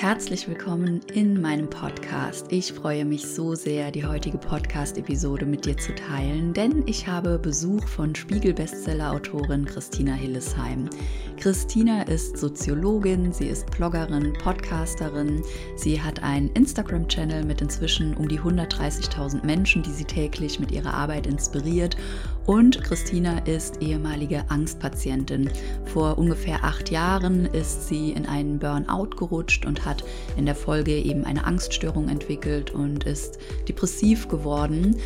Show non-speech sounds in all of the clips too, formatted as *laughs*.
Herzlich willkommen in meinem Podcast. Ich freue mich so sehr, die heutige Podcast-Episode mit dir zu teilen, denn ich habe Besuch von Spiegel-Bestseller-Autorin Christina Hillesheim. Christina ist Soziologin, sie ist Bloggerin, Podcasterin, sie hat einen Instagram-Channel mit inzwischen um die 130.000 Menschen, die sie täglich mit ihrer Arbeit inspiriert und Christina ist ehemalige Angstpatientin. Vor ungefähr acht Jahren ist sie in einen Burnout gerutscht und hat in der Folge eben eine Angststörung entwickelt und ist depressiv geworden.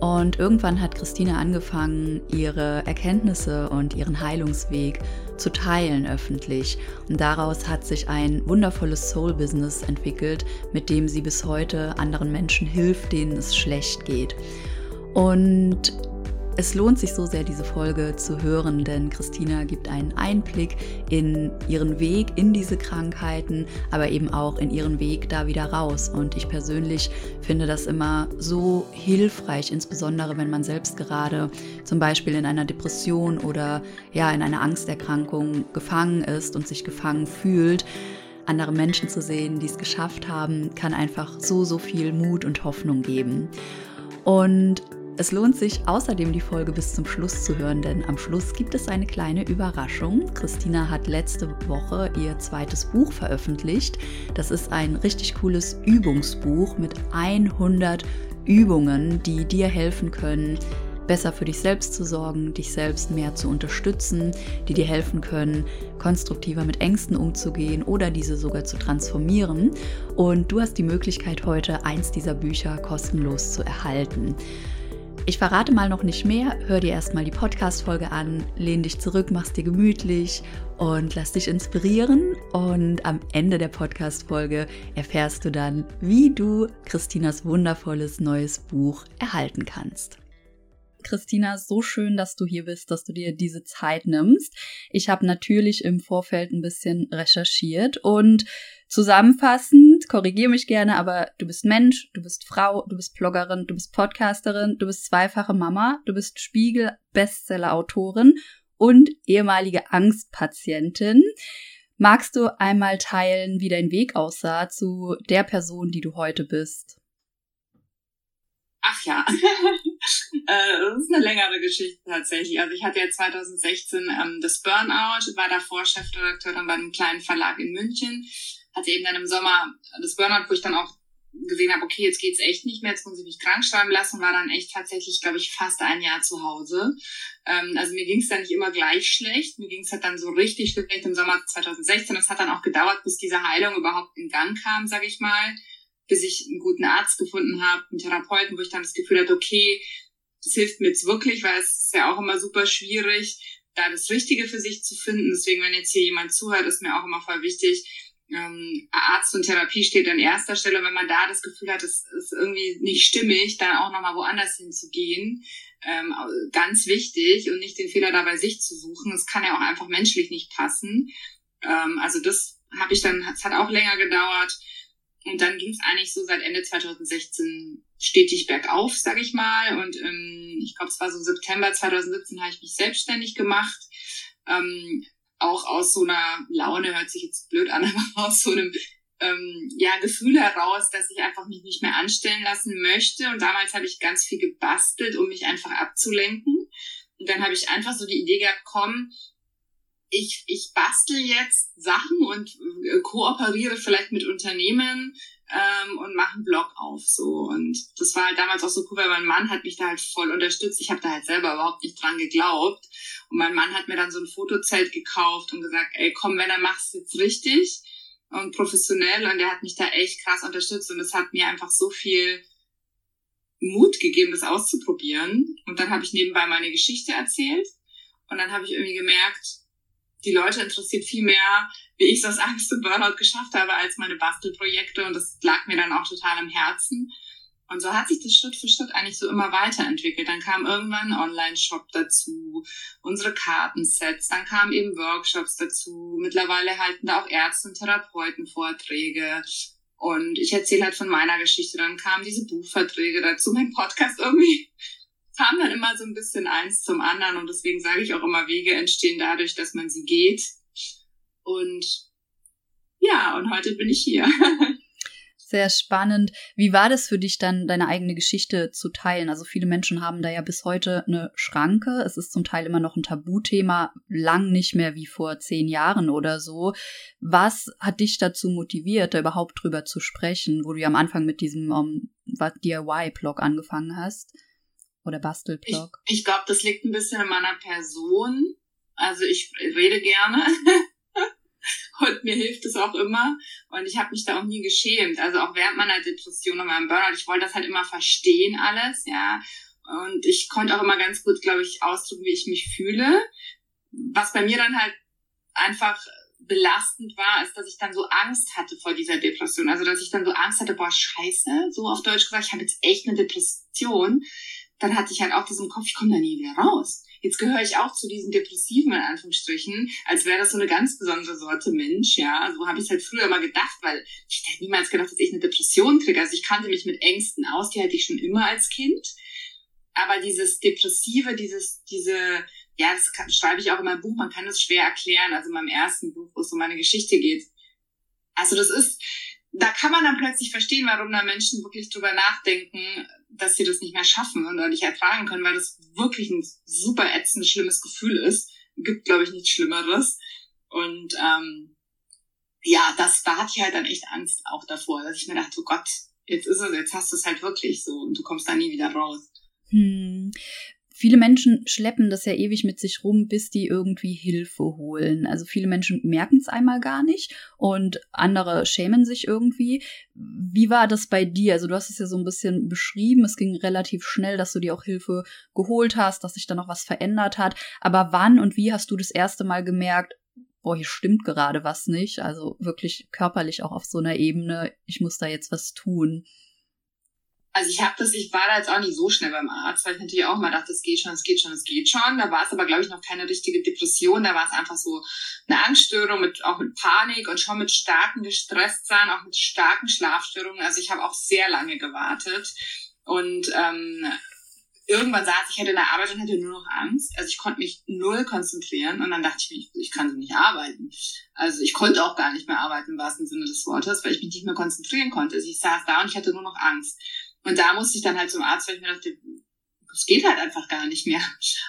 Und irgendwann hat Christina angefangen, ihre Erkenntnisse und ihren Heilungsweg zu teilen öffentlich. Und daraus hat sich ein wundervolles Soul-Business entwickelt, mit dem sie bis heute anderen Menschen hilft, denen es schlecht geht. Und es lohnt sich so sehr, diese Folge zu hören, denn Christina gibt einen Einblick in ihren Weg in diese Krankheiten, aber eben auch in ihren Weg da wieder raus. Und ich persönlich finde das immer so hilfreich, insbesondere wenn man selbst gerade zum Beispiel in einer Depression oder ja in einer Angsterkrankung gefangen ist und sich gefangen fühlt andere Menschen zu sehen, die es geschafft haben, kann einfach so, so viel Mut und Hoffnung geben. Und es lohnt sich außerdem die Folge bis zum Schluss zu hören, denn am Schluss gibt es eine kleine Überraschung. Christina hat letzte Woche ihr zweites Buch veröffentlicht. Das ist ein richtig cooles Übungsbuch mit 100 Übungen, die dir helfen können, besser für dich selbst zu sorgen, dich selbst mehr zu unterstützen, die dir helfen können, konstruktiver mit Ängsten umzugehen oder diese sogar zu transformieren. Und du hast die Möglichkeit, heute eins dieser Bücher kostenlos zu erhalten. Ich verrate mal noch nicht mehr. Hör dir erstmal die Podcast-Folge an, lehn dich zurück, mach's dir gemütlich und lass dich inspirieren. Und am Ende der Podcast-Folge erfährst du dann, wie du Christinas wundervolles neues Buch erhalten kannst. Christina, so schön, dass du hier bist, dass du dir diese Zeit nimmst. Ich habe natürlich im Vorfeld ein bisschen recherchiert und zusammenfassend, korrigiere mich gerne, aber du bist Mensch, du bist Frau, du bist Bloggerin, du bist Podcasterin, du bist zweifache Mama, du bist Spiegel-Bestseller-Autorin und ehemalige Angstpatientin. Magst du einmal teilen, wie dein Weg aussah zu der Person, die du heute bist? Ach ja, *laughs* äh, das ist eine längere Geschichte tatsächlich. Also ich hatte ja 2016 ähm, das Burnout, war davor Chefredakteurin bei einem kleinen Verlag in München, hatte eben dann im Sommer das Burnout, wo ich dann auch gesehen habe, okay, jetzt geht's echt nicht mehr, jetzt muss ich mich krank schreiben lassen, war dann echt tatsächlich, glaube ich, fast ein Jahr zu Hause. Ähm, also mir ging's dann nicht immer gleich schlecht, mir ging's halt dann so richtig schlecht im Sommer 2016. Das hat dann auch gedauert, bis diese Heilung überhaupt in Gang kam, sage ich mal bis ich einen guten Arzt gefunden habe, einen Therapeuten, wo ich dann das Gefühl hatte, okay, das hilft mir jetzt wirklich, weil es ist ja auch immer super schwierig, da das Richtige für sich zu finden. Deswegen, wenn jetzt hier jemand zuhört, ist mir auch immer voll wichtig, ähm, Arzt und Therapie steht an erster Stelle. Wenn man da das Gefühl hat, es ist irgendwie nicht stimmig, dann auch nochmal woanders hinzugehen. Ähm, ganz wichtig und nicht den Fehler dabei sich zu suchen. Es kann ja auch einfach menschlich nicht passen. Ähm, also das habe ich dann, es hat auch länger gedauert. Und dann ging es eigentlich so seit Ende 2016 stetig bergauf, sage ich mal. Und ähm, ich glaube, es war so September 2017 habe ich mich selbstständig gemacht. Ähm, auch aus so einer Laune, hört sich jetzt blöd an, *laughs* aber aus so einem ähm, ja, Gefühl heraus, dass ich einfach mich nicht mehr anstellen lassen möchte. Und damals habe ich ganz viel gebastelt, um mich einfach abzulenken. Und dann habe ich einfach so die Idee gehabt, komm, ich, ich bastel jetzt Sachen und äh, kooperiere vielleicht mit Unternehmen ähm, und mache einen Blog auf so. Und das war halt damals auch so cool, weil mein Mann hat mich da halt voll unterstützt. Ich habe da halt selber überhaupt nicht dran geglaubt. Und mein Mann hat mir dann so ein Fotozelt gekauft und gesagt, ey komm, wenn er machst jetzt richtig und professionell. Und der hat mich da echt krass unterstützt. Und es hat mir einfach so viel Mut gegeben, das auszuprobieren. Und dann habe ich nebenbei meine Geschichte erzählt. Und dann habe ich irgendwie gemerkt, die Leute interessiert viel mehr, wie ich es aus Angst und Burnout geschafft habe, als meine Bastelprojekte. Und das lag mir dann auch total am Herzen. Und so hat sich das Schritt für Schritt eigentlich so immer weiterentwickelt. Dann kam irgendwann ein Online-Shop dazu, unsere Kartensets, dann kamen eben Workshops dazu. Mittlerweile halten da auch Ärzte und Therapeuten Vorträge. Und ich erzähle halt von meiner Geschichte. Dann kamen diese Buchverträge dazu, mein Podcast irgendwie kam dann immer so ein bisschen eins zum anderen und deswegen sage ich auch immer, Wege entstehen dadurch, dass man sie geht. Und ja, und heute bin ich hier. *laughs* Sehr spannend. Wie war das für dich dann, deine eigene Geschichte zu teilen? Also viele Menschen haben da ja bis heute eine Schranke. Es ist zum Teil immer noch ein Tabuthema, lang nicht mehr wie vor zehn Jahren oder so. Was hat dich dazu motiviert, da überhaupt drüber zu sprechen, wo du ja am Anfang mit diesem um, ähm, DIY-Blog angefangen hast? Oder Bastelblog? Ich, ich glaube, das liegt ein bisschen in meiner Person. Also ich rede gerne. *laughs* Und mir hilft es auch immer. Und ich habe mich da auch nie geschämt. Also auch während meiner Depression und meinem Burnout, ich wollte das halt immer verstehen alles, ja. Und ich konnte auch immer ganz gut, glaube ich, ausdrücken, wie ich mich fühle. Was bei mir dann halt einfach belastend war, ist, dass ich dann so Angst hatte vor dieser Depression. Also, dass ich dann so Angst hatte, boah, scheiße, so auf Deutsch gesagt, ich habe jetzt echt eine Depression. Dann hatte ich halt auch das im Kopf, ich komme da nie wieder raus. Jetzt gehöre ich auch zu diesen Depressiven in Anführungsstrichen, als wäre das so eine ganz besondere Sorte Mensch, ja. So habe ich es halt früher immer gedacht, weil ich hätte niemals gedacht, dass ich eine Depression kriege. Also ich kannte mich mit Ängsten aus, die hatte ich schon immer als Kind. Aber dieses Depressive, dieses, diese, ja, das kann, schreibe ich auch in meinem Buch, man kann das schwer erklären, also in meinem ersten Buch, wo es um meine Geschichte geht. Also das ist, da kann man dann plötzlich verstehen, warum da Menschen wirklich drüber nachdenken, dass sie das nicht mehr schaffen oder nicht ertragen können, weil das wirklich ein super ätzend schlimmes Gefühl ist. Gibt, glaube ich, nichts Schlimmeres. Und ähm, ja, das, da hatte ich halt dann echt Angst auch davor, dass ich mir dachte, oh Gott, jetzt ist es, jetzt hast du es halt wirklich so und du kommst da nie wieder raus. Hm. Viele Menschen schleppen das ja ewig mit sich rum, bis die irgendwie Hilfe holen. Also viele Menschen merken es einmal gar nicht und andere schämen sich irgendwie. Wie war das bei dir? Also du hast es ja so ein bisschen beschrieben. Es ging relativ schnell, dass du dir auch Hilfe geholt hast, dass sich da noch was verändert hat. Aber wann und wie hast du das erste Mal gemerkt, boah, hier stimmt gerade was nicht? Also wirklich körperlich auch auf so einer Ebene, ich muss da jetzt was tun also ich habe das, ich war da jetzt auch nicht so schnell beim Arzt, weil ich natürlich auch mal dachte, es geht schon, es geht schon, es geht schon. Da war es aber, glaube ich, noch keine richtige Depression. Da war es einfach so eine Angststörung mit auch mit Panik und schon mit starken Gestresstsein, auch mit starken Schlafstörungen. Also ich habe auch sehr lange gewartet und ähm, irgendwann saß ich hätte in der Arbeit und hatte nur noch Angst. Also ich konnte mich null konzentrieren und dann dachte ich mir, ich kann so nicht arbeiten. Also ich konnte auch gar nicht mehr arbeiten im wahrsten Sinne des Wortes, weil ich mich nicht mehr konzentrieren konnte. Also ich saß da und ich hatte nur noch Angst. Und da musste ich dann halt zum Arzt, weil ich mir dachte, es geht halt einfach gar nicht mehr.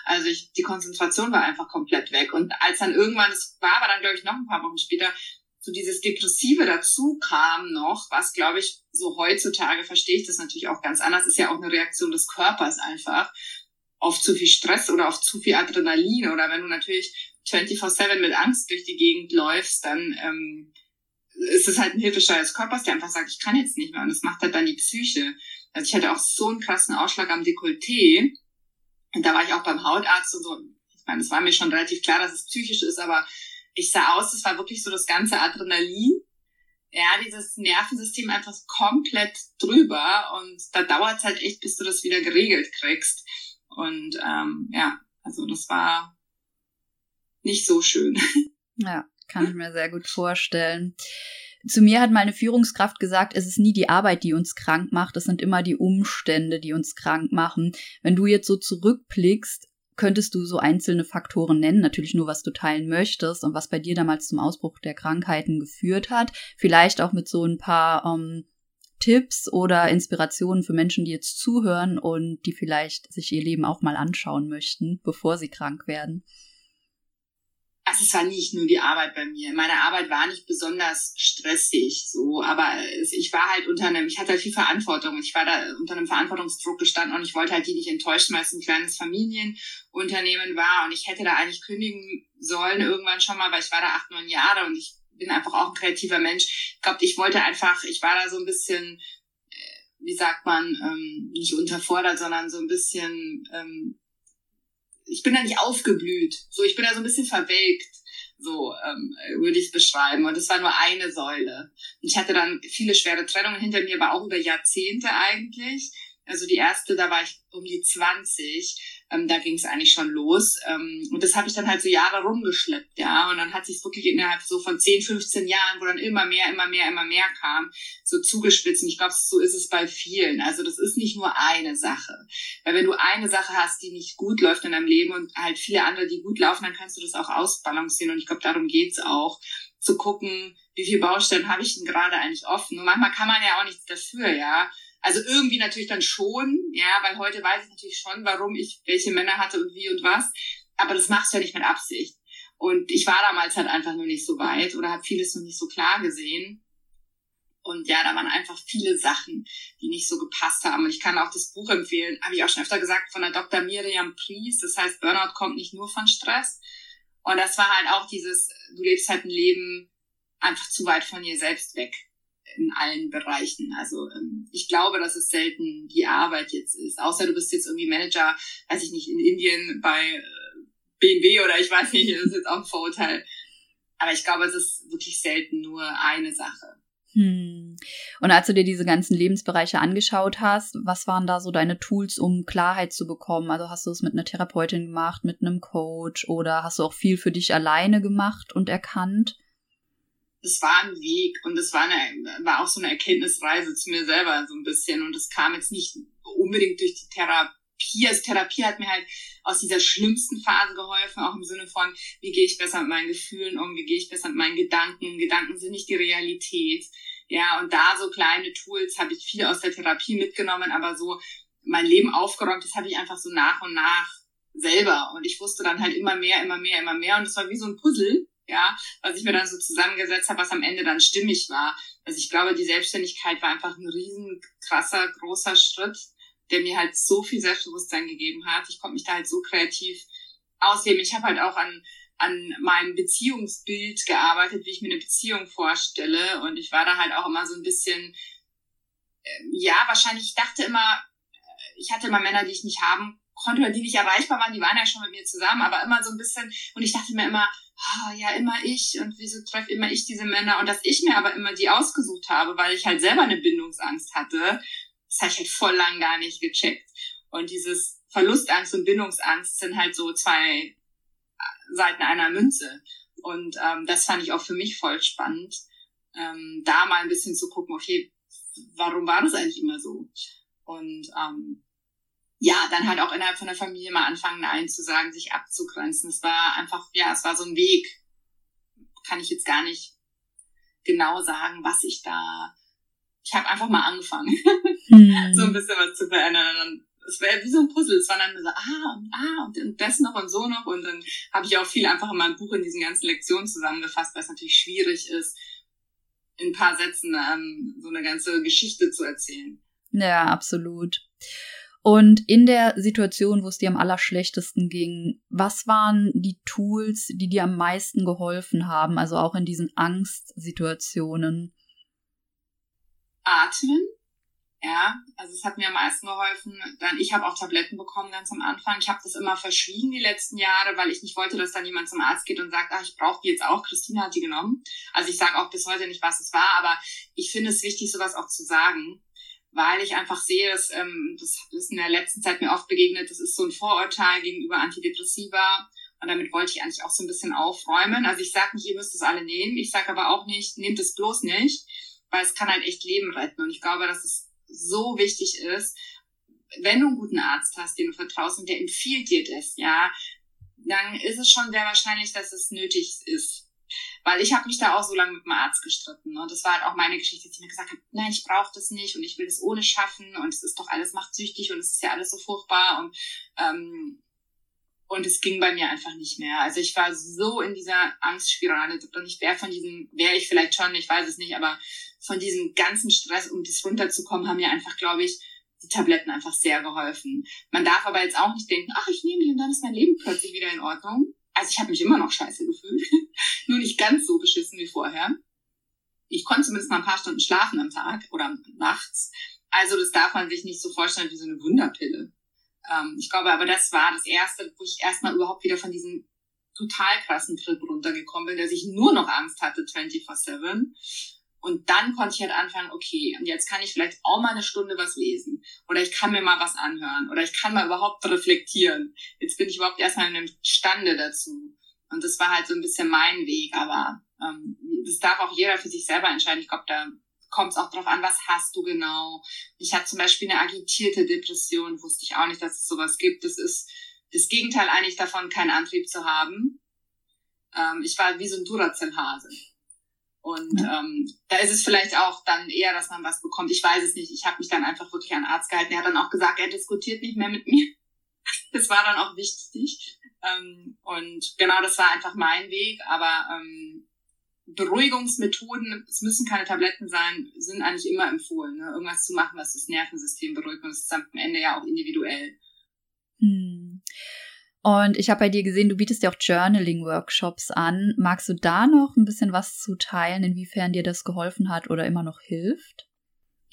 Also ich, die Konzentration war einfach komplett weg. Und als dann irgendwann, es war aber dann, glaube ich, noch ein paar Wochen später, so dieses Depressive dazu kam noch, was, glaube ich, so heutzutage verstehe ich das natürlich auch ganz anders, ist ja auch eine Reaktion des Körpers einfach auf zu viel Stress oder auf zu viel Adrenalin. Oder wenn du natürlich 24-7 mit Angst durch die Gegend läufst, dann ähm, ist es halt ein Hilfeschrei des Körpers, der einfach sagt, ich kann jetzt nicht mehr. Und das macht halt dann die Psyche. Also ich hatte auch so einen krassen Ausschlag am Dekolleté. Und da war ich auch beim Hautarzt und so. Ich meine, es war mir schon relativ klar, dass es psychisch ist, aber ich sah aus, es war wirklich so das ganze Adrenalin. Ja, dieses Nervensystem einfach komplett drüber. Und da dauert es halt echt, bis du das wieder geregelt kriegst. Und ähm, ja, also das war nicht so schön. *laughs* Ja, kann ich mir sehr gut vorstellen. Zu mir hat meine Führungskraft gesagt, es ist nie die Arbeit, die uns krank macht, es sind immer die Umstände, die uns krank machen. Wenn du jetzt so zurückblickst, könntest du so einzelne Faktoren nennen, natürlich nur, was du teilen möchtest und was bei dir damals zum Ausbruch der Krankheiten geführt hat. Vielleicht auch mit so ein paar ähm, Tipps oder Inspirationen für Menschen, die jetzt zuhören und die vielleicht sich ihr Leben auch mal anschauen möchten, bevor sie krank werden es war nicht nur die Arbeit bei mir. Meine Arbeit war nicht besonders stressig, so, aber ich war halt unter einem, ich hatte halt viel Verantwortung. Ich war da unter einem Verantwortungsdruck gestanden und ich wollte halt die nicht enttäuschen, weil es ein kleines Familienunternehmen war und ich hätte da eigentlich kündigen sollen irgendwann schon mal, weil ich war da acht, neun Jahre und ich bin einfach auch ein kreativer Mensch. Ich glaube, ich wollte einfach, ich war da so ein bisschen, äh, wie sagt man, ähm, nicht unterfordert, sondern so ein bisschen ähm, ich bin da nicht aufgeblüht. So, ich bin da so ein bisschen verwelkt. So ähm, würde ich es beschreiben. Und es war nur eine Säule. Und ich hatte dann viele schwere Trennungen hinter mir, aber auch über Jahrzehnte eigentlich. Also die erste, da war ich um die 20 ähm, da ging es eigentlich schon los. Ähm, und das habe ich dann halt so Jahre rumgeschleppt, ja. Und dann hat sich wirklich innerhalb so von 10, 15 Jahren, wo dann immer mehr, immer mehr, immer mehr kam, so zugespitzt. Und ich glaube, so ist es bei vielen. Also das ist nicht nur eine Sache. Weil wenn du eine Sache hast, die nicht gut läuft in deinem Leben und halt viele andere, die gut laufen, dann kannst du das auch ausbalancieren. Und ich glaube, darum geht's auch zu gucken, wie viele Baustellen habe ich denn gerade eigentlich offen. Und manchmal kann man ja auch nichts dafür, ja. Also irgendwie natürlich dann schon, ja, weil heute weiß ich natürlich schon, warum ich welche Männer hatte und wie und was. Aber das machst du ja nicht mit Absicht. Und ich war damals halt einfach nur nicht so weit oder habe vieles noch nicht so klar gesehen. Und ja, da waren einfach viele Sachen, die nicht so gepasst haben. Und ich kann auch das Buch empfehlen, habe ich auch schon öfter gesagt, von der Dr. Miriam Pries. Das heißt, Burnout kommt nicht nur von Stress. Und das war halt auch dieses, du lebst halt ein Leben einfach zu weit von dir selbst weg in allen Bereichen. Also ähm, ich glaube, dass es selten die Arbeit jetzt ist. Außer du bist jetzt irgendwie Manager, weiß ich nicht, in Indien bei äh, BMW oder ich weiß nicht, das ist jetzt auch ein Vorurteil. Aber ich glaube, es ist wirklich selten nur eine Sache. Hm. Und als du dir diese ganzen Lebensbereiche angeschaut hast, was waren da so deine Tools, um Klarheit zu bekommen? Also hast du es mit einer Therapeutin gemacht, mit einem Coach oder hast du auch viel für dich alleine gemacht und erkannt? Das war ein Weg und das war, war auch so eine Erkenntnisreise zu mir selber so ein bisschen und das kam jetzt nicht unbedingt durch die Therapie. Also Therapie hat mir halt aus dieser schlimmsten Phase geholfen, auch im Sinne von, wie gehe ich besser mit meinen Gefühlen um, wie gehe ich besser mit meinen Gedanken. Gedanken sind nicht die Realität ja, und da so kleine Tools habe ich viel aus der Therapie mitgenommen, aber so mein Leben aufgeräumt, das habe ich einfach so nach und nach selber. Und ich wusste dann halt immer mehr, immer mehr, immer mehr. Und es war wie so ein Puzzle, ja, was ich mir dann so zusammengesetzt habe, was am Ende dann stimmig war. Also ich glaube, die Selbstständigkeit war einfach ein riesen krasser, großer Schritt, der mir halt so viel Selbstbewusstsein gegeben hat. Ich konnte mich da halt so kreativ ausleben. Ich habe halt auch an an meinem Beziehungsbild gearbeitet, wie ich mir eine Beziehung vorstelle. Und ich war da halt auch immer so ein bisschen, äh, ja, wahrscheinlich, ich dachte immer, äh, ich hatte immer Männer, die ich nicht haben konnte oder die nicht erreichbar waren, die waren ja schon mit mir zusammen, aber immer so ein bisschen, und ich dachte mir immer, oh, ja, immer ich und wieso treffe immer ich diese Männer und dass ich mir aber immer die ausgesucht habe, weil ich halt selber eine Bindungsangst hatte, das habe ich halt voll lang gar nicht gecheckt. Und dieses Verlustangst und Bindungsangst sind halt so zwei Seiten einer Münze. Und ähm, das fand ich auch für mich voll spannend, ähm, da mal ein bisschen zu gucken, okay, warum war das eigentlich immer so? Und ähm, ja, dann halt auch innerhalb von der Familie mal anfangen, Nein zu sagen, sich abzugrenzen. Es war einfach, ja, es war so ein Weg. Kann ich jetzt gar nicht genau sagen, was ich da. Ich habe einfach mal angefangen, hm. *laughs* so ein bisschen was zu verändern. Und es wäre wie so ein Puzzle. Es war dann so, ah und ah und das noch und so noch. Und dann habe ich auch viel einfach in meinem Buch in diesen ganzen Lektionen zusammengefasst, weil es natürlich schwierig ist, in ein paar Sätzen ähm, so eine ganze Geschichte zu erzählen. Ja, absolut. Und in der Situation, wo es dir am allerschlechtesten ging, was waren die Tools, die dir am meisten geholfen haben, also auch in diesen Angstsituationen? Atmen, ja, also es hat mir am meisten geholfen. Dann, ich habe auch Tabletten bekommen ganz am Anfang. Ich habe das immer verschwiegen die letzten Jahre, weil ich nicht wollte, dass dann jemand zum Arzt geht und sagt, ach, ich brauche die jetzt auch. Christina hat die genommen. Also ich sage auch bis heute nicht, was es war, aber ich finde es wichtig, sowas auch zu sagen, weil ich einfach sehe, dass ähm, das ist in der letzten Zeit mir oft begegnet, das ist so ein Vorurteil gegenüber Antidepressiva. Und damit wollte ich eigentlich auch so ein bisschen aufräumen. Also ich sage nicht, ihr müsst es alle nehmen. Ich sage aber auch nicht, nehmt es bloß nicht, weil es kann halt echt Leben retten. Und ich glaube, dass es so wichtig ist, wenn du einen guten Arzt hast, den du vertraust und der empfiehlt dir das, ja, dann ist es schon sehr wahrscheinlich, dass es nötig ist. Weil ich habe mich da auch so lange mit dem Arzt gestritten. Und das war halt auch meine Geschichte, dass ich mir gesagt habe, nein, ich brauche das nicht und ich will das ohne schaffen und es ist doch alles machtsüchtig und es ist ja alles so furchtbar und ähm, und es ging bei mir einfach nicht mehr. Also ich war so in dieser Angstspirale und ich wäre von diesem, wäre ich vielleicht schon, ich weiß es nicht, aber von diesem ganzen Stress, um das runterzukommen, haben mir einfach, glaube ich, die Tabletten einfach sehr geholfen. Man darf aber jetzt auch nicht denken, ach, ich nehme die und dann ist mein Leben plötzlich wieder in Ordnung. Also ich habe mich immer noch scheiße gefühlt, *laughs* nur nicht ganz so beschissen wie vorher. Ich konnte zumindest mal ein paar Stunden schlafen am Tag oder nachts. Also das darf man sich nicht so vorstellen wie so eine Wunderpille. Ähm, ich glaube aber, das war das Erste, wo ich erstmal überhaupt wieder von diesem total krassen Trip runtergekommen bin, dass ich nur noch Angst hatte 24-7. Und dann konnte ich halt anfangen, okay, und jetzt kann ich vielleicht auch mal eine Stunde was lesen. Oder ich kann mir mal was anhören. Oder ich kann mal überhaupt reflektieren. Jetzt bin ich überhaupt erstmal in einem Stande dazu. Und das war halt so ein bisschen mein Weg. Aber ähm, das darf auch jeder für sich selber entscheiden. Ich glaube, da kommt es auch drauf an, was hast du genau. Ich hatte zum Beispiel eine agitierte Depression, wusste ich auch nicht, dass es sowas gibt. Das ist das Gegenteil eigentlich davon, keinen Antrieb zu haben. Ähm, ich war wie so ein Duracell-Hase. Und ja. ähm, da ist es vielleicht auch dann eher, dass man was bekommt. Ich weiß es nicht. Ich habe mich dann einfach wirklich an Arzt gehalten. Er hat dann auch gesagt, er diskutiert nicht mehr mit mir. *laughs* Das war dann auch wichtig. Ähm, und genau, das war einfach mein Weg. Aber ähm, Beruhigungsmethoden, es müssen keine Tabletten sein, sind eigentlich immer empfohlen. Ne? Irgendwas zu machen, was das Nervensystem beruhigt. Und es ist am Ende ja auch individuell. Hm. Und ich habe bei dir gesehen, du bietest ja auch Journaling-Workshops an. Magst du da noch ein bisschen was zu teilen, inwiefern dir das geholfen hat oder immer noch hilft?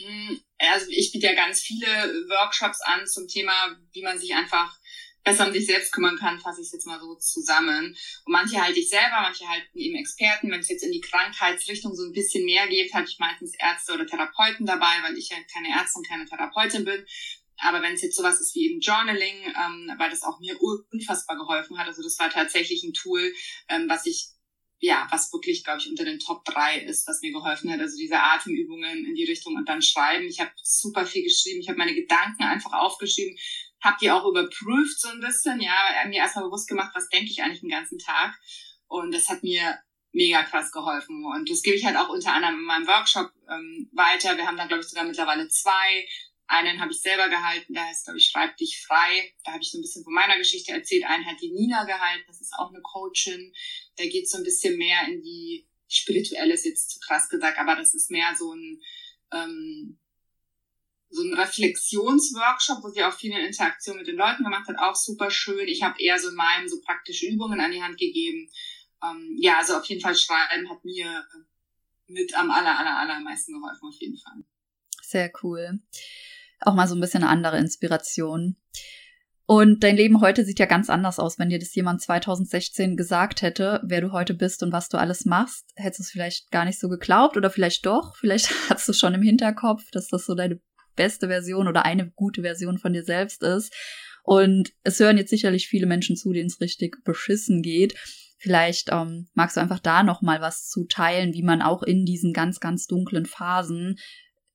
Hm, also ich biete ja ganz viele Workshops an zum Thema, wie man sich einfach besser um sich selbst kümmern kann, fasse ich es jetzt mal so zusammen. Und manche halte ich selber, manche halten eben Experten. Wenn es jetzt in die Krankheitsrichtung so ein bisschen mehr geht, hatte ich meistens Ärzte oder Therapeuten dabei, weil ich ja keine Ärztin, keine Therapeutin bin. Aber wenn es jetzt sowas ist wie eben Journaling, ähm, weil das auch mir unfassbar geholfen hat, also das war tatsächlich ein Tool, ähm, was ich ja, was wirklich, glaube ich, unter den Top drei ist, was mir geholfen hat. Also diese Atemübungen in die Richtung und dann schreiben. Ich habe super viel geschrieben. Ich habe meine Gedanken einfach aufgeschrieben, habe die auch überprüft so ein bisschen, ja, mir erstmal bewusst gemacht, was denke ich eigentlich den ganzen Tag. Und das hat mir mega krass geholfen. Und das gebe ich halt auch unter anderem in meinem Workshop ähm, weiter. Wir haben dann, glaube ich, sogar mittlerweile zwei. Einen habe ich selber gehalten, der heißt, glaube ich, Schreib dich frei. Da habe ich so ein bisschen von meiner Geschichte erzählt. Einen hat die Nina gehalten, das ist auch eine Coachin. Der geht so ein bisschen mehr in die spirituelle, ist jetzt zu krass gesagt, aber das ist mehr so ein, ähm, so ein Reflexionsworkshop, wo sie auch viel Interaktion mit den Leuten gemacht hat, auch super schön. Ich habe eher so in meinem so praktische Übungen an die Hand gegeben. Ähm, ja, also auf jeden Fall Schreiben hat mir mit am aller, aller, allermeisten geholfen, auf jeden Fall. Sehr cool auch mal so ein bisschen andere Inspiration. Und dein Leben heute sieht ja ganz anders aus. Wenn dir das jemand 2016 gesagt hätte, wer du heute bist und was du alles machst, hättest du es vielleicht gar nicht so geglaubt oder vielleicht doch. Vielleicht *laughs* hast du schon im Hinterkopf, dass das so deine beste Version oder eine gute Version von dir selbst ist. Und es hören jetzt sicherlich viele Menschen zu, denen es richtig beschissen geht. Vielleicht ähm, magst du einfach da noch mal was zu teilen, wie man auch in diesen ganz, ganz dunklen Phasen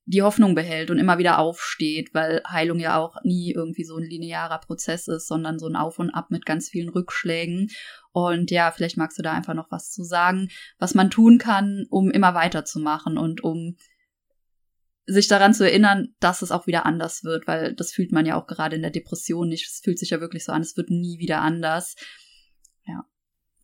die Hoffnung behält und immer wieder aufsteht, weil Heilung ja auch nie irgendwie so ein linearer Prozess ist, sondern so ein Auf und Ab mit ganz vielen Rückschlägen. Und ja, vielleicht magst du da einfach noch was zu sagen, was man tun kann, um immer weiterzumachen und um sich daran zu erinnern, dass es auch wieder anders wird, weil das fühlt man ja auch gerade in der Depression nicht. Es fühlt sich ja wirklich so an, es wird nie wieder anders.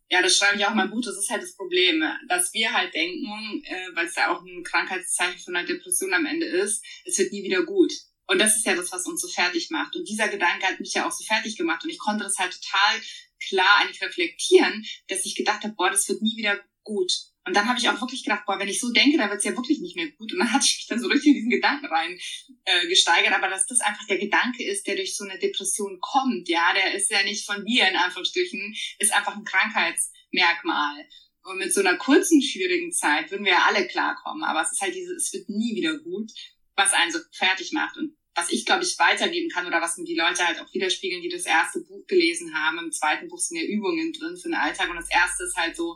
Ja. Das schreibe ich auch in meinem Buch. Das ist halt das Problem, dass wir halt denken, äh, weil es ja auch ein Krankheitszeichen von einer Depression am Ende ist, es wird nie wieder gut. Und das ist ja das, was uns so fertig macht. Und dieser Gedanke hat mich ja auch so fertig gemacht. Und ich konnte das halt total klar eigentlich reflektieren, dass ich gedacht habe, boah, das wird nie wieder gut. Und dann habe ich auch wirklich gedacht, boah, wenn ich so denke, dann wird es ja wirklich nicht mehr gut. Und dann *laughs* hatte ich mich dann so richtig in diesen Gedanken rein äh, gesteigert. Aber dass das einfach der Gedanke ist, der durch so eine Depression kommt, ja, der ist ja nicht von dir in Anführungsstrichen, ist einfach ein Krankheitsmerkmal. Und mit so einer kurzen, schwierigen Zeit würden wir ja alle klarkommen. Aber es ist halt diese, es wird nie wieder gut, was einen so fertig macht. Und was ich, glaube ich, weitergeben kann oder was mir die Leute halt auch widerspiegeln, die das erste Buch gelesen haben. Im zweiten Buch sind ja Übungen drin für den Alltag. Und das erste ist halt so,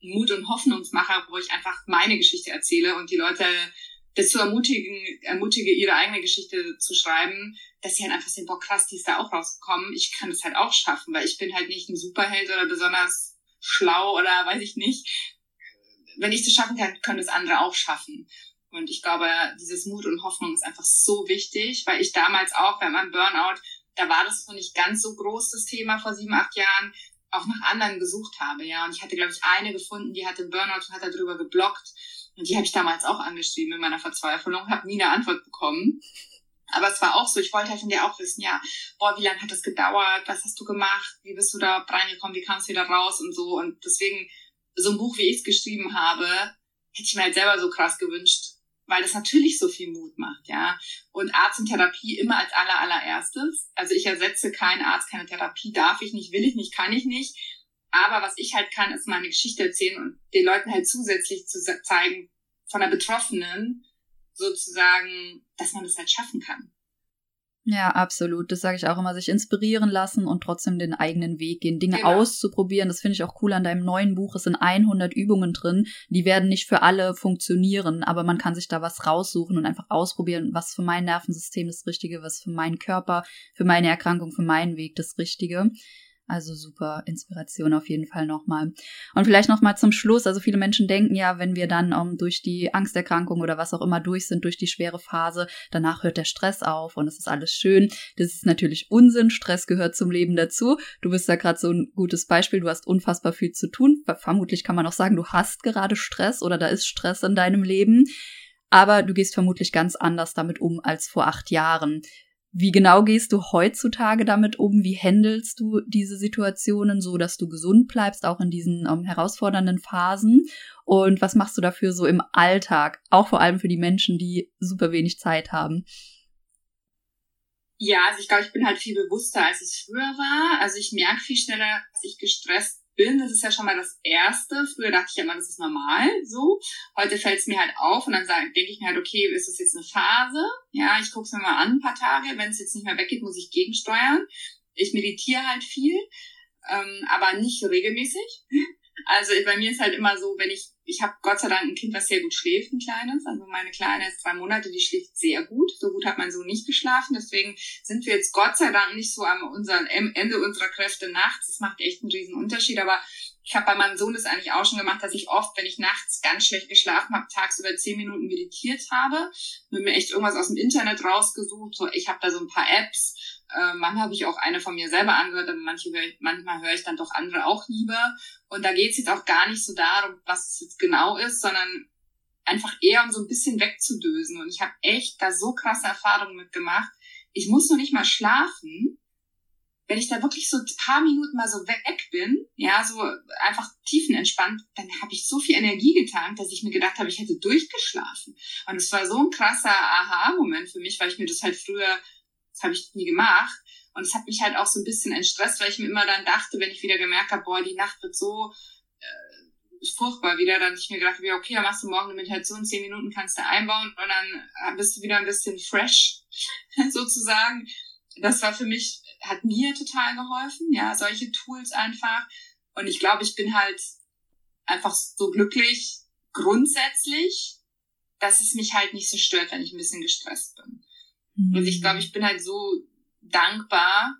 Mut- und Hoffnungsmacher, wo ich einfach meine Geschichte erzähle und die Leute dazu ermutigen, ermutige, ihre eigene Geschichte zu schreiben, dass sie halt einfach sehen, boah, krass, die ist da auch rausgekommen. Ich kann das halt auch schaffen, weil ich bin halt nicht ein Superheld oder besonders schlau oder weiß ich nicht. Wenn ich das schaffen kann, können das andere auch schaffen. Und ich glaube, dieses Mut und Hoffnung ist einfach so wichtig, weil ich damals auch bei meinem Burnout, da war das noch nicht ganz so groß, das Thema vor sieben, acht Jahren auch nach anderen gesucht habe, ja. Und ich hatte, glaube ich, eine gefunden, die hatte Burnout und hat darüber geblockt. Und die habe ich damals auch angeschrieben in meiner Verzweiflung, habe nie eine Antwort bekommen. Aber es war auch so, ich wollte halt von dir auch wissen, ja, boah, wie lange hat das gedauert? Was hast du gemacht? Wie bist du da reingekommen? Wie kamst du wieder raus und so? Und deswegen, so ein Buch, wie ich es geschrieben habe, hätte ich mir halt selber so krass gewünscht, weil das natürlich so viel Mut macht, ja. Und Arzt und Therapie immer als aller, allererstes. Also ich ersetze keinen Arzt, keine Therapie, darf ich nicht, will ich nicht, kann ich nicht. Aber was ich halt kann, ist meine Geschichte erzählen und den Leuten halt zusätzlich zu zeigen, von der Betroffenen sozusagen, dass man das halt schaffen kann. Ja, absolut. Das sage ich auch immer, sich inspirieren lassen und trotzdem den eigenen Weg gehen, Dinge genau. auszuprobieren. Das finde ich auch cool an deinem neuen Buch. Es sind 100 Übungen drin. Die werden nicht für alle funktionieren, aber man kann sich da was raussuchen und einfach ausprobieren, was für mein Nervensystem das Richtige, was für meinen Körper, für meine Erkrankung, für meinen Weg das Richtige. Also super Inspiration auf jeden Fall nochmal. Und vielleicht nochmal zum Schluss. Also viele Menschen denken ja, wenn wir dann um, ähm, durch die Angsterkrankung oder was auch immer durch sind, durch die schwere Phase, danach hört der Stress auf und es ist alles schön. Das ist natürlich Unsinn. Stress gehört zum Leben dazu. Du bist da gerade so ein gutes Beispiel. Du hast unfassbar viel zu tun. Vermutlich kann man auch sagen, du hast gerade Stress oder da ist Stress in deinem Leben. Aber du gehst vermutlich ganz anders damit um als vor acht Jahren. Wie genau gehst du heutzutage damit um? Wie handelst du diese Situationen so, dass du gesund bleibst, auch in diesen ähm, herausfordernden Phasen? Und was machst du dafür so im Alltag, auch vor allem für die Menschen, die super wenig Zeit haben? Ja, also ich glaube, ich bin halt viel bewusster, als ich früher war. Also ich merke viel schneller, dass ich gestresst bin. Das ist ja schon mal das Erste. Früher dachte ich ja immer, das ist normal so. Heute fällt es mir halt auf und dann denke ich mir halt, okay, ist das jetzt eine Phase? Ja, ich gucke es mir mal an ein paar Tage. Wenn es jetzt nicht mehr weggeht, muss ich gegensteuern. Ich meditiere halt viel, ähm, aber nicht regelmäßig. *laughs* Also bei mir ist halt immer so, wenn ich, ich habe Gott sei Dank ein Kind, was sehr gut schläft, ein kleines. Also meine Kleine ist zwei Monate, die schläft sehr gut. So gut hat mein Sohn nicht geschlafen. Deswegen sind wir jetzt Gott sei Dank nicht so am unseren, Ende unserer Kräfte nachts. Das macht echt einen riesen Unterschied. Aber ich habe bei meinem Sohn das eigentlich auch schon gemacht, dass ich oft, wenn ich nachts ganz schlecht geschlafen habe, tagsüber zehn Minuten meditiert habe, mir mir echt irgendwas aus dem Internet rausgesucht. So, ich habe da so ein paar Apps. Äh, manchmal habe ich auch eine von mir selber angehört, aber manche hör ich, manchmal höre ich dann doch andere auch lieber. Und da geht es jetzt auch gar nicht so darum, was es jetzt genau ist, sondern einfach eher um so ein bisschen wegzudösen. Und ich habe echt da so krasse Erfahrungen mitgemacht. Ich muss noch nicht mal schlafen, wenn ich da wirklich so ein paar Minuten mal so weg bin, ja, so einfach tiefenentspannt, dann habe ich so viel Energie getankt, dass ich mir gedacht habe, ich hätte durchgeschlafen. Und es war so ein krasser Aha-Moment für mich, weil ich mir das halt früher, das habe ich nie gemacht. Und es hat mich halt auch so ein bisschen entstresst, weil ich mir immer dann dachte, wenn ich wieder gemerkt habe, boah, die Nacht wird so äh, furchtbar wieder, dann ich mir gedacht, ja, okay, dann machst du morgen eine Meditation, zehn Minuten kannst du einbauen und dann bist du wieder ein bisschen fresh, *laughs* sozusagen. Das war für mich hat mir total geholfen, ja, solche Tools einfach. Und ich glaube, ich bin halt einfach so glücklich grundsätzlich, dass es mich halt nicht so stört, wenn ich ein bisschen gestresst bin. Mhm. Und ich glaube, ich bin halt so dankbar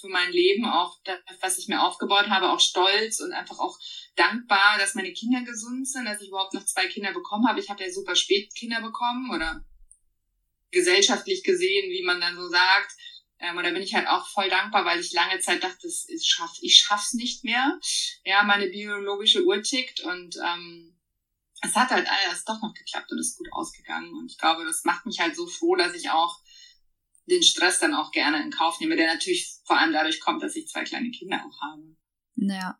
für mein Leben, auch das, was ich mir aufgebaut habe, auch stolz und einfach auch dankbar, dass meine Kinder gesund sind, dass ich überhaupt noch zwei Kinder bekommen habe. Ich habe ja super spät Kinder bekommen oder gesellschaftlich gesehen, wie man dann so sagt, ähm, und da bin ich halt auch voll dankbar, weil ich lange Zeit dachte, es schaff, ich schaff's nicht mehr. Ja, meine biologische Uhr tickt und ähm, es hat halt alles doch noch geklappt und ist gut ausgegangen. Und ich glaube, das macht mich halt so froh, dass ich auch den Stress dann auch gerne in Kauf nehme, der natürlich vor allem dadurch kommt, dass ich zwei kleine Kinder auch habe. Ja,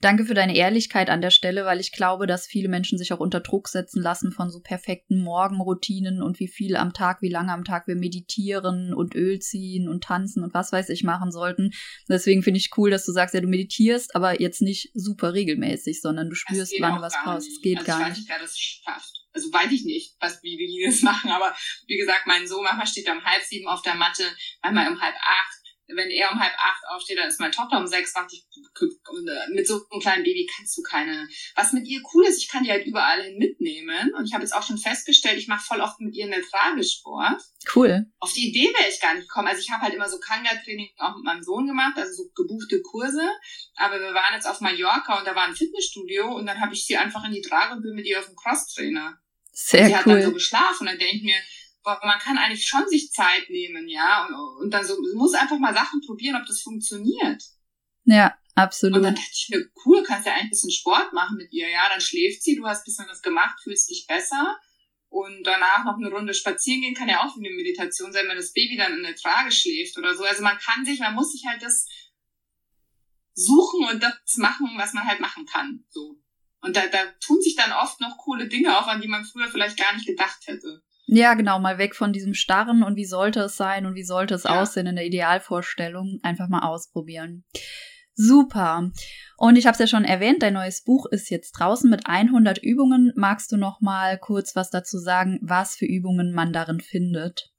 Danke für deine Ehrlichkeit an der Stelle, weil ich glaube, dass viele Menschen sich auch unter Druck setzen lassen von so perfekten Morgenroutinen und wie viel am Tag, wie lange am Tag wir meditieren und Öl ziehen und tanzen und was weiß ich machen sollten. Deswegen finde ich cool, dass du sagst, ja, du meditierst, aber jetzt nicht super regelmäßig, sondern du spürst, wann du was brauchst. Es geht also gar ich weiß nicht. Wer das schafft. Also weiß ich nicht, was, wie, wie die das *laughs* machen, aber wie gesagt, mein Sohn manchmal steht um halb sieben auf der Matte, manchmal um halb acht wenn er um halb acht aufsteht, dann ist meine Tochter um sechs wach. Mit so einem kleinen Baby kannst du keine. Was mit ihr cool ist, ich kann die halt überall hin mitnehmen. Und ich habe jetzt auch schon festgestellt, ich mache voll oft mit ihr einen Tragesport. Cool. Auf die Idee wäre ich gar nicht gekommen. Also ich habe halt immer so Kanga-Training auch mit meinem Sohn gemacht, also so gebuchte Kurse. Aber wir waren jetzt auf Mallorca und da war ein Fitnessstudio und dann habe ich sie einfach in die Trage und bin mit ihr auf dem Crosstrainer. Sehr sie cool. hat dann so geschlafen und dann denke ich mir, man kann eigentlich schon sich Zeit nehmen, ja, und, und dann so, muss einfach mal Sachen probieren, ob das funktioniert. Ja, absolut. Und dann dachte ich mir, cool, kannst ja eigentlich ein bisschen Sport machen mit ihr, ja, dann schläft sie, du hast ein bisschen was gemacht, fühlst dich besser und danach noch eine Runde spazieren gehen, kann ja auch wie eine Meditation sein, wenn das Baby dann in der Trage schläft oder so. Also man kann sich, man muss sich halt das suchen und das machen, was man halt machen kann, so. Und da, da tun sich dann oft noch coole Dinge auf, an die man früher vielleicht gar nicht gedacht hätte. Ja, genau, mal weg von diesem Starren und wie sollte es sein und wie sollte es ja. aussehen in der Idealvorstellung. Einfach mal ausprobieren. Super. Und ich habe es ja schon erwähnt, dein neues Buch ist jetzt draußen mit 100 Übungen. Magst du noch mal kurz was dazu sagen, was für Übungen man darin findet?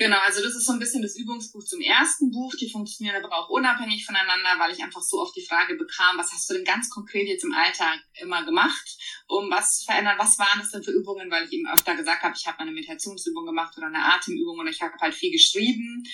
Genau, also das ist so ein bisschen das Übungsbuch zum ersten Buch. Die funktionieren aber auch unabhängig voneinander, weil ich einfach so oft die Frage bekam, was hast du denn ganz konkret jetzt im Alltag immer gemacht, um was zu verändern? Was waren das denn für Übungen? Weil ich eben öfter gesagt habe, ich habe eine Meditationsübung gemacht oder eine Atemübung oder ich habe halt viel geschrieben.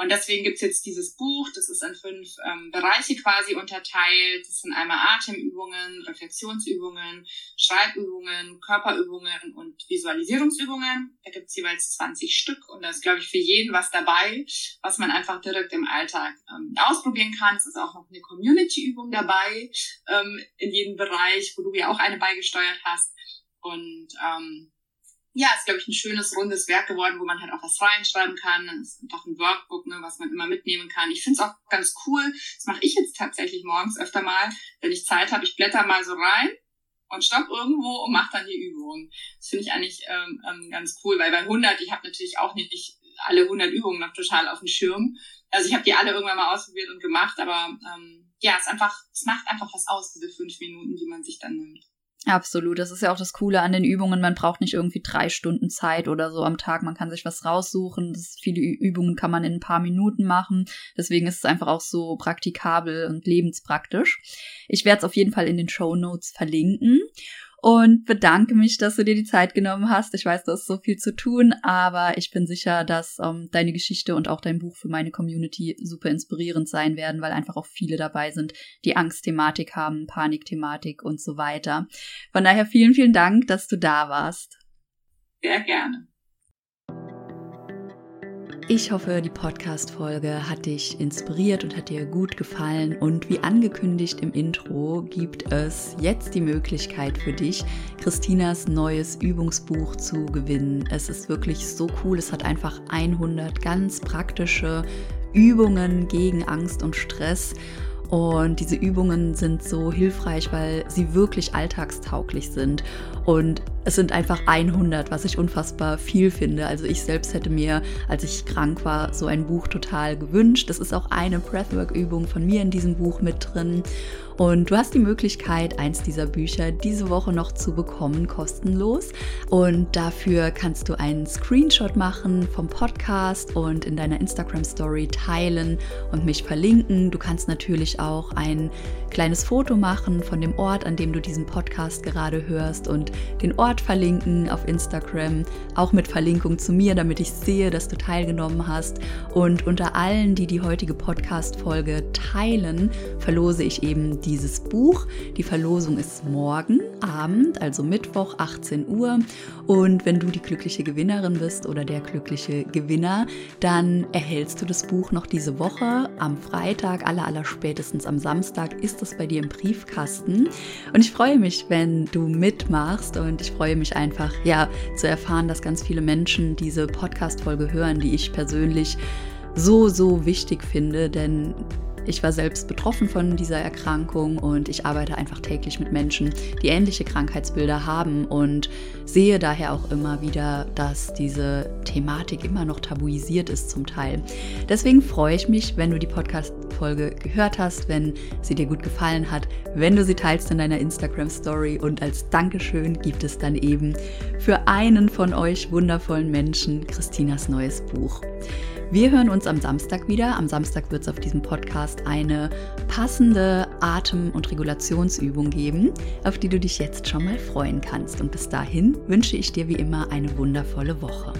Und deswegen gibt's jetzt dieses Buch, das ist in fünf ähm, Bereiche quasi unterteilt. Das sind einmal Atemübungen, Reflexionsübungen, Schreibübungen, Körperübungen und Visualisierungsübungen. Da gibt's jeweils 20 Stück und da ist, glaube ich, für jeden was dabei, was man einfach direkt im Alltag ähm, ausprobieren kann. Es ist auch noch eine Community-Übung dabei ähm, in jedem Bereich, wo du ja auch eine beigesteuert hast. Und ähm, ja, ist, glaube ich, ein schönes, rundes Werk geworden, wo man halt auch was reinschreiben kann. Es ist einfach ein Workbook, ne, was man immer mitnehmen kann. Ich finde es auch ganz cool. Das mache ich jetzt tatsächlich morgens öfter mal, wenn ich Zeit habe. Ich blätter mal so rein und stopp irgendwo und mache dann die Übung. Das finde ich eigentlich ähm, ähm, ganz cool, weil bei 100, ich habe natürlich auch nicht, nicht alle 100 Übungen noch total auf dem Schirm. Also ich habe die alle irgendwann mal ausprobiert und gemacht, aber ähm, ja, es einfach, es macht einfach was aus, diese fünf Minuten, die man sich dann nimmt. Absolut. Das ist ja auch das Coole an den Übungen. Man braucht nicht irgendwie drei Stunden Zeit oder so am Tag. Man kann sich was raussuchen. Das, viele Übungen kann man in ein paar Minuten machen. Deswegen ist es einfach auch so praktikabel und lebenspraktisch. Ich werde es auf jeden Fall in den Show Notes verlinken und bedanke mich, dass du dir die Zeit genommen hast. Ich weiß, du hast so viel zu tun, aber ich bin sicher, dass ähm, deine Geschichte und auch dein Buch für meine Community super inspirierend sein werden, weil einfach auch viele dabei sind, die Angstthematik haben, Panikthematik und so weiter. Von daher vielen, vielen Dank, dass du da warst. Sehr gerne. Ich hoffe, die Podcast-Folge hat dich inspiriert und hat dir gut gefallen. Und wie angekündigt im Intro gibt es jetzt die Möglichkeit für dich, Christinas neues Übungsbuch zu gewinnen. Es ist wirklich so cool. Es hat einfach 100 ganz praktische Übungen gegen Angst und Stress. Und diese Übungen sind so hilfreich, weil sie wirklich alltagstauglich sind. Und es sind einfach 100, was ich unfassbar viel finde. Also ich selbst hätte mir, als ich krank war, so ein Buch total gewünscht. Das ist auch eine Breathwork-Übung von mir in diesem Buch mit drin. Und du hast die Möglichkeit, eins dieser Bücher diese Woche noch zu bekommen, kostenlos. Und dafür kannst du einen Screenshot machen vom Podcast und in deiner Instagram-Story teilen und mich verlinken. Du kannst natürlich auch ein kleines Foto machen von dem Ort, an dem du diesen Podcast gerade hörst und den Ort verlinken auf Instagram, auch mit Verlinkung zu mir, damit ich sehe, dass du teilgenommen hast. Und unter allen, die die heutige Podcast-Folge teilen, verlose ich eben dieses Buch. Die Verlosung ist morgen Abend, also Mittwoch, 18 Uhr. Und wenn du die glückliche Gewinnerin bist oder der glückliche Gewinner, dann erhältst du das Buch noch diese Woche. Am Freitag, aller, aller spätestens am Samstag ist es bei dir im Briefkasten. Und ich freue mich, wenn du mitmachst und ich freue mich einfach, ja, zu erfahren, dass ganz viele Menschen diese Podcast-Folge hören, die ich persönlich so, so wichtig finde, denn ich war selbst betroffen von dieser Erkrankung und ich arbeite einfach täglich mit Menschen, die ähnliche Krankheitsbilder haben und sehe daher auch immer wieder, dass diese Thematik immer noch tabuisiert ist zum Teil. Deswegen freue ich mich, wenn du die Podcast-Folge gehört hast, wenn sie dir gut gefallen hat, wenn du sie teilst in deiner Instagram-Story und als Dankeschön gibt es dann eben für einen von euch wundervollen Menschen Christinas neues Buch. Wir hören uns am Samstag wieder. Am Samstag wird es auf diesem Podcast eine passende Atem- und Regulationsübung geben, auf die du dich jetzt schon mal freuen kannst. Und bis dahin wünsche ich dir wie immer eine wundervolle Woche.